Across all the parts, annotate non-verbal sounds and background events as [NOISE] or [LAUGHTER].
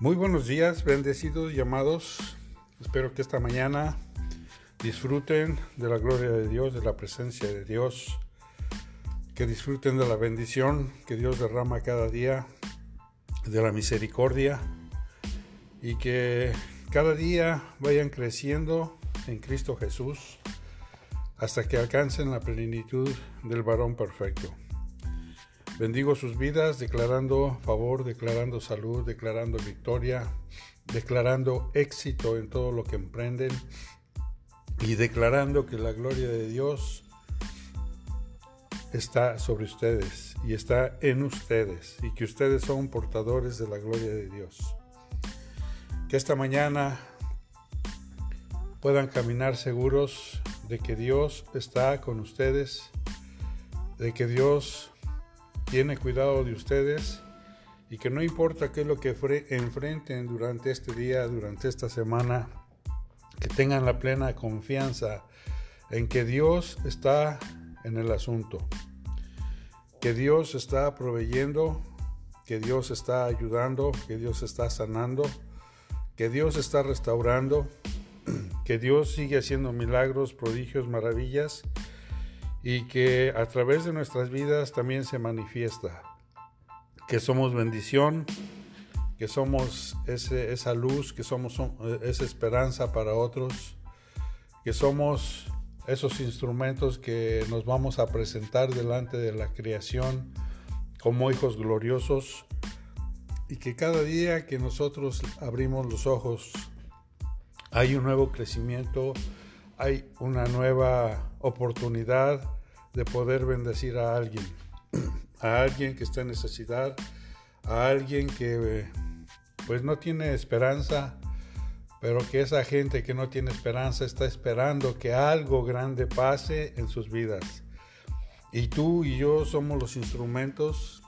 Muy buenos días, bendecidos llamados. Espero que esta mañana disfruten de la gloria de Dios, de la presencia de Dios, que disfruten de la bendición que Dios derrama cada día, de la misericordia y que cada día vayan creciendo en Cristo Jesús hasta que alcancen la plenitud del varón perfecto. Bendigo sus vidas declarando favor, declarando salud, declarando victoria, declarando éxito en todo lo que emprenden y declarando que la gloria de Dios está sobre ustedes y está en ustedes y que ustedes son portadores de la gloria de Dios. Que esta mañana puedan caminar seguros de que Dios está con ustedes, de que Dios tiene cuidado de ustedes y que no importa qué es lo que enfrenten durante este día, durante esta semana, que tengan la plena confianza en que Dios está en el asunto, que Dios está proveyendo, que Dios está ayudando, que Dios está sanando, que Dios está restaurando, [CLEARS THROAT] que Dios sigue haciendo milagros, prodigios, maravillas y que a través de nuestras vidas también se manifiesta. Que somos bendición, que somos esa luz, que somos esa esperanza para otros, que somos esos instrumentos que nos vamos a presentar delante de la creación como hijos gloriosos y que cada día que nosotros abrimos los ojos hay un nuevo crecimiento, hay una nueva oportunidad de poder bendecir a alguien, a alguien que está en necesidad, a alguien que pues no tiene esperanza, pero que esa gente que no tiene esperanza está esperando que algo grande pase en sus vidas. Y tú y yo somos los instrumentos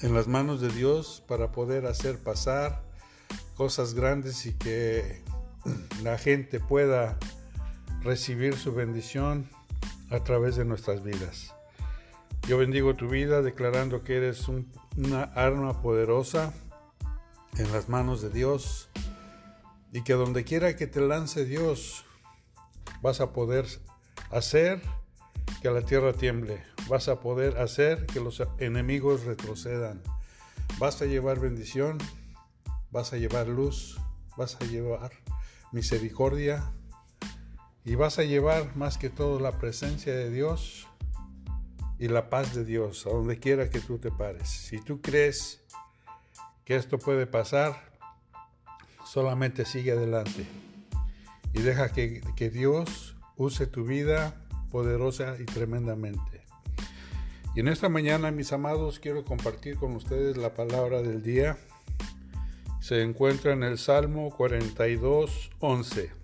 en las manos de Dios para poder hacer pasar cosas grandes y que la gente pueda recibir su bendición a través de nuestras vidas. Yo bendigo tu vida declarando que eres una arma poderosa en las manos de Dios y que donde quiera que te lance Dios vas a poder hacer que la tierra tiemble, vas a poder hacer que los enemigos retrocedan, vas a llevar bendición, vas a llevar luz, vas a llevar misericordia y vas a llevar más que todo la presencia de Dios y la paz de Dios a donde quiera que tú te pares. Si tú crees que esto puede pasar, solamente sigue adelante y deja que, que Dios use tu vida poderosa y tremendamente. Y en esta mañana, mis amados, quiero compartir con ustedes la palabra del día. Se encuentra en el Salmo 42, 11.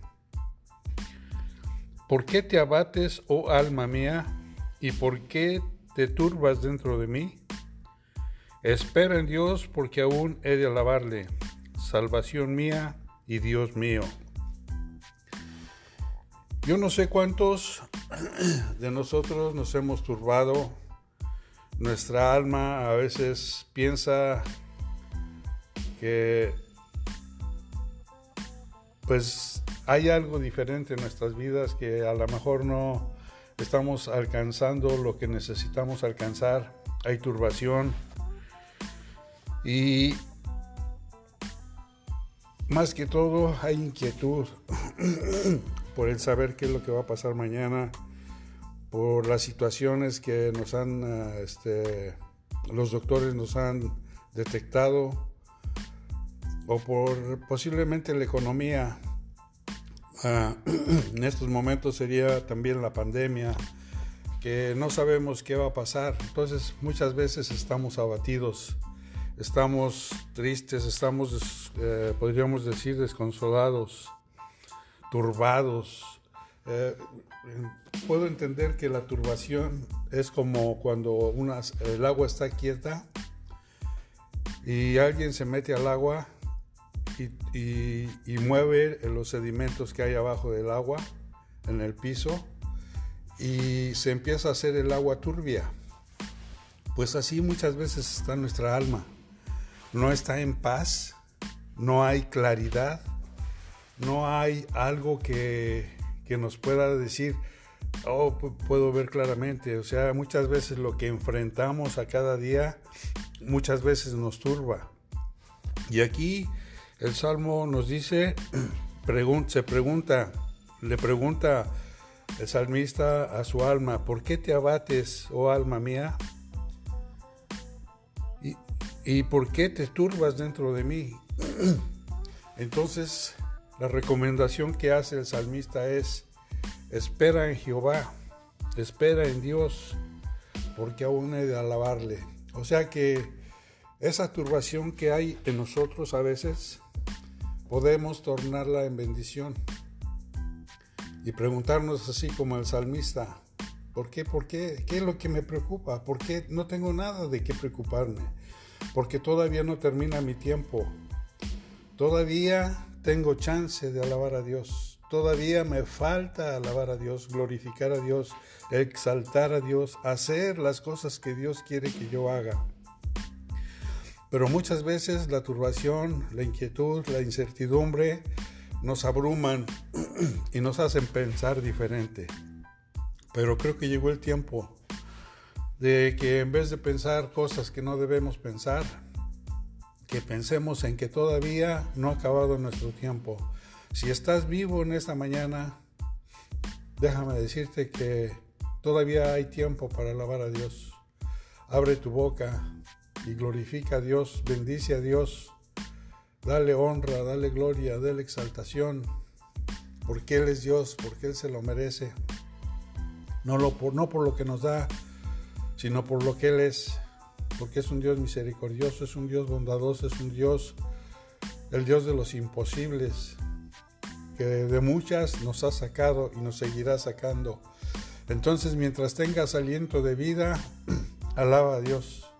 ¿Por qué te abates, oh alma mía, y por qué te turbas dentro de mí? Espera en Dios porque aún he de alabarle, salvación mía y Dios mío. Yo no sé cuántos [CLEARS THROAT] de nosotros nos hemos turbado. Nuestra alma a veces piensa que pues hay algo diferente en nuestras vidas que a lo mejor no estamos alcanzando lo que necesitamos alcanzar. Hay turbación y más que todo hay inquietud [CLEARS THROAT] por el saber qué es lo que va a pasar mañana, por las situaciones que nos han, este, los doctores nos han detectado o por posiblemente la economía Ah, [CLEARS THROAT] en estos momentos sería también la pandemia, que no sabemos qué va a pasar. Entonces muchas veces estamos abatidos, estamos tristes, estamos, eh, podríamos decir, desconsolados, turbados. Eh, puedo entender que la turbación es como cuando el agua está quieta y alguien se mete al agua y, mueve los sedimentos que hay abajo del agua, en el piso, y se empieza a hacer el agua turbia. Pues así muchas veces está nuestra alma. No está en paz, no hay claridad, no hay algo que, que nos pueda decir, oh, puedo ver claramente. O sea, muchas veces lo que enfrentamos a cada día, muchas veces nos turba. Y aquí el Salmo nos dice, se pregunta, le pregunta el salmista a su alma, ¿por qué te abates, oh alma mía? ¿Y, por qué te turbas dentro de mí? [CLEARS THROAT] Entonces, la recomendación que hace el salmista es, espera en Jehová, espera en Dios, porque aún he de alabarle. O sea que esa turbación que hay en nosotros a veces, podemos tornarla en bendición y preguntarnos así como el salmista, ¿por qué? ¿Por qué? ¿Qué es lo que me preocupa? ¿Por qué no tengo nada de qué preocuparme? Porque todavía no termina mi tiempo. Todavía tengo chance de alabar a Dios. Todavía me falta alabar a Dios, glorificar a Dios, exaltar a Dios, hacer las cosas que Dios quiere que yo haga. Pero muchas veces la turbación, la inquietud, la incertidumbre nos abruman [CLEARS THROAT] y nos hacen pensar diferente. Pero creo que llegó el tiempo de que en vez de pensar cosas que no debemos pensar, que pensemos en que todavía no ha acabado nuestro tiempo. Si estás vivo en esta mañana, déjame decirte que todavía hay tiempo para alabar a Dios. Abre tu boca y glorifica a Dios, bendice a Dios Dale honra, dale gloria, dale exaltación, porque Él es Dios, porque Él se lo merece. No, lo, no por lo que nos da, sino por lo que Él es, porque es un Dios misericordioso, es un Dios bondadoso, es un Dios, el Dios de los imposibles, que de muchas nos ha sacado y nos seguirá sacando. Entonces, mientras tengas aliento de vida, [CLEARS THROAT] alaba a Dios.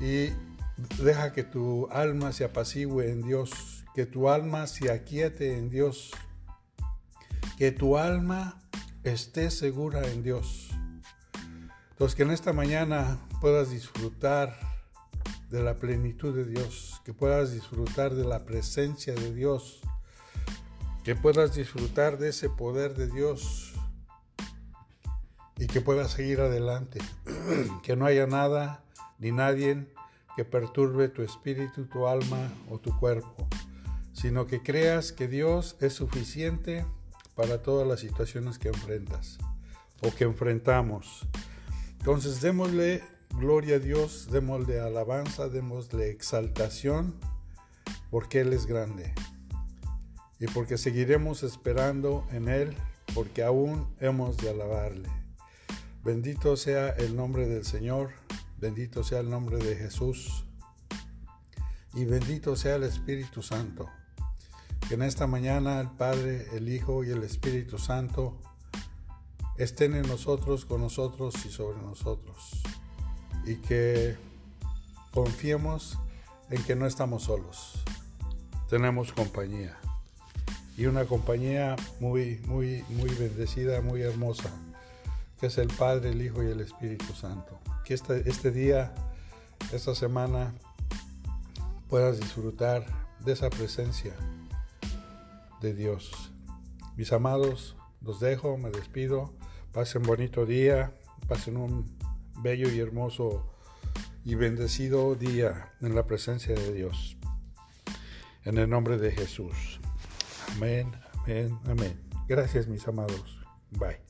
Y Deja que tu alma se apacigüe en Dios, que tu alma se aquiete en Dios, que tu alma esté segura en Dios. Entonces que en esta mañana puedas disfrutar de la plenitud de Dios, que puedas disfrutar de la presencia de Dios, que puedas disfrutar de ese poder de Dios y que puedas seguir adelante, [CLEARS THROAT] que no haya nada ni nadie que perturbe tu espíritu, tu alma o tu cuerpo, sino que creas que Dios es suficiente para todas las situaciones que enfrentas o que enfrentamos. Entonces démosle gloria a Dios, démosle alabanza, démosle exaltación, porque Él es grande y porque seguiremos esperando en Él, porque aún hemos de alabarle. Bendito sea el nombre del Señor. Bendito sea el nombre de Jesús y bendito sea el Espíritu Santo. Que en esta mañana el Padre, el Hijo y el Espíritu Santo estén en nosotros, con nosotros y sobre nosotros. Y que confiemos en que no estamos solos. Tenemos compañía. Y una compañía muy, muy, muy bendecida, muy hermosa, que es el Padre, el Hijo y el Espíritu Santo que este, este día, esta semana, puedas disfrutar de esa presencia de Dios. Mis amados, los dejo, me despido. Pasen bonito día, pasen un bello y hermoso y bendecido día en la presencia de Dios. En el nombre de Jesús. Amén, amén, amén. Gracias mis amados. Bye.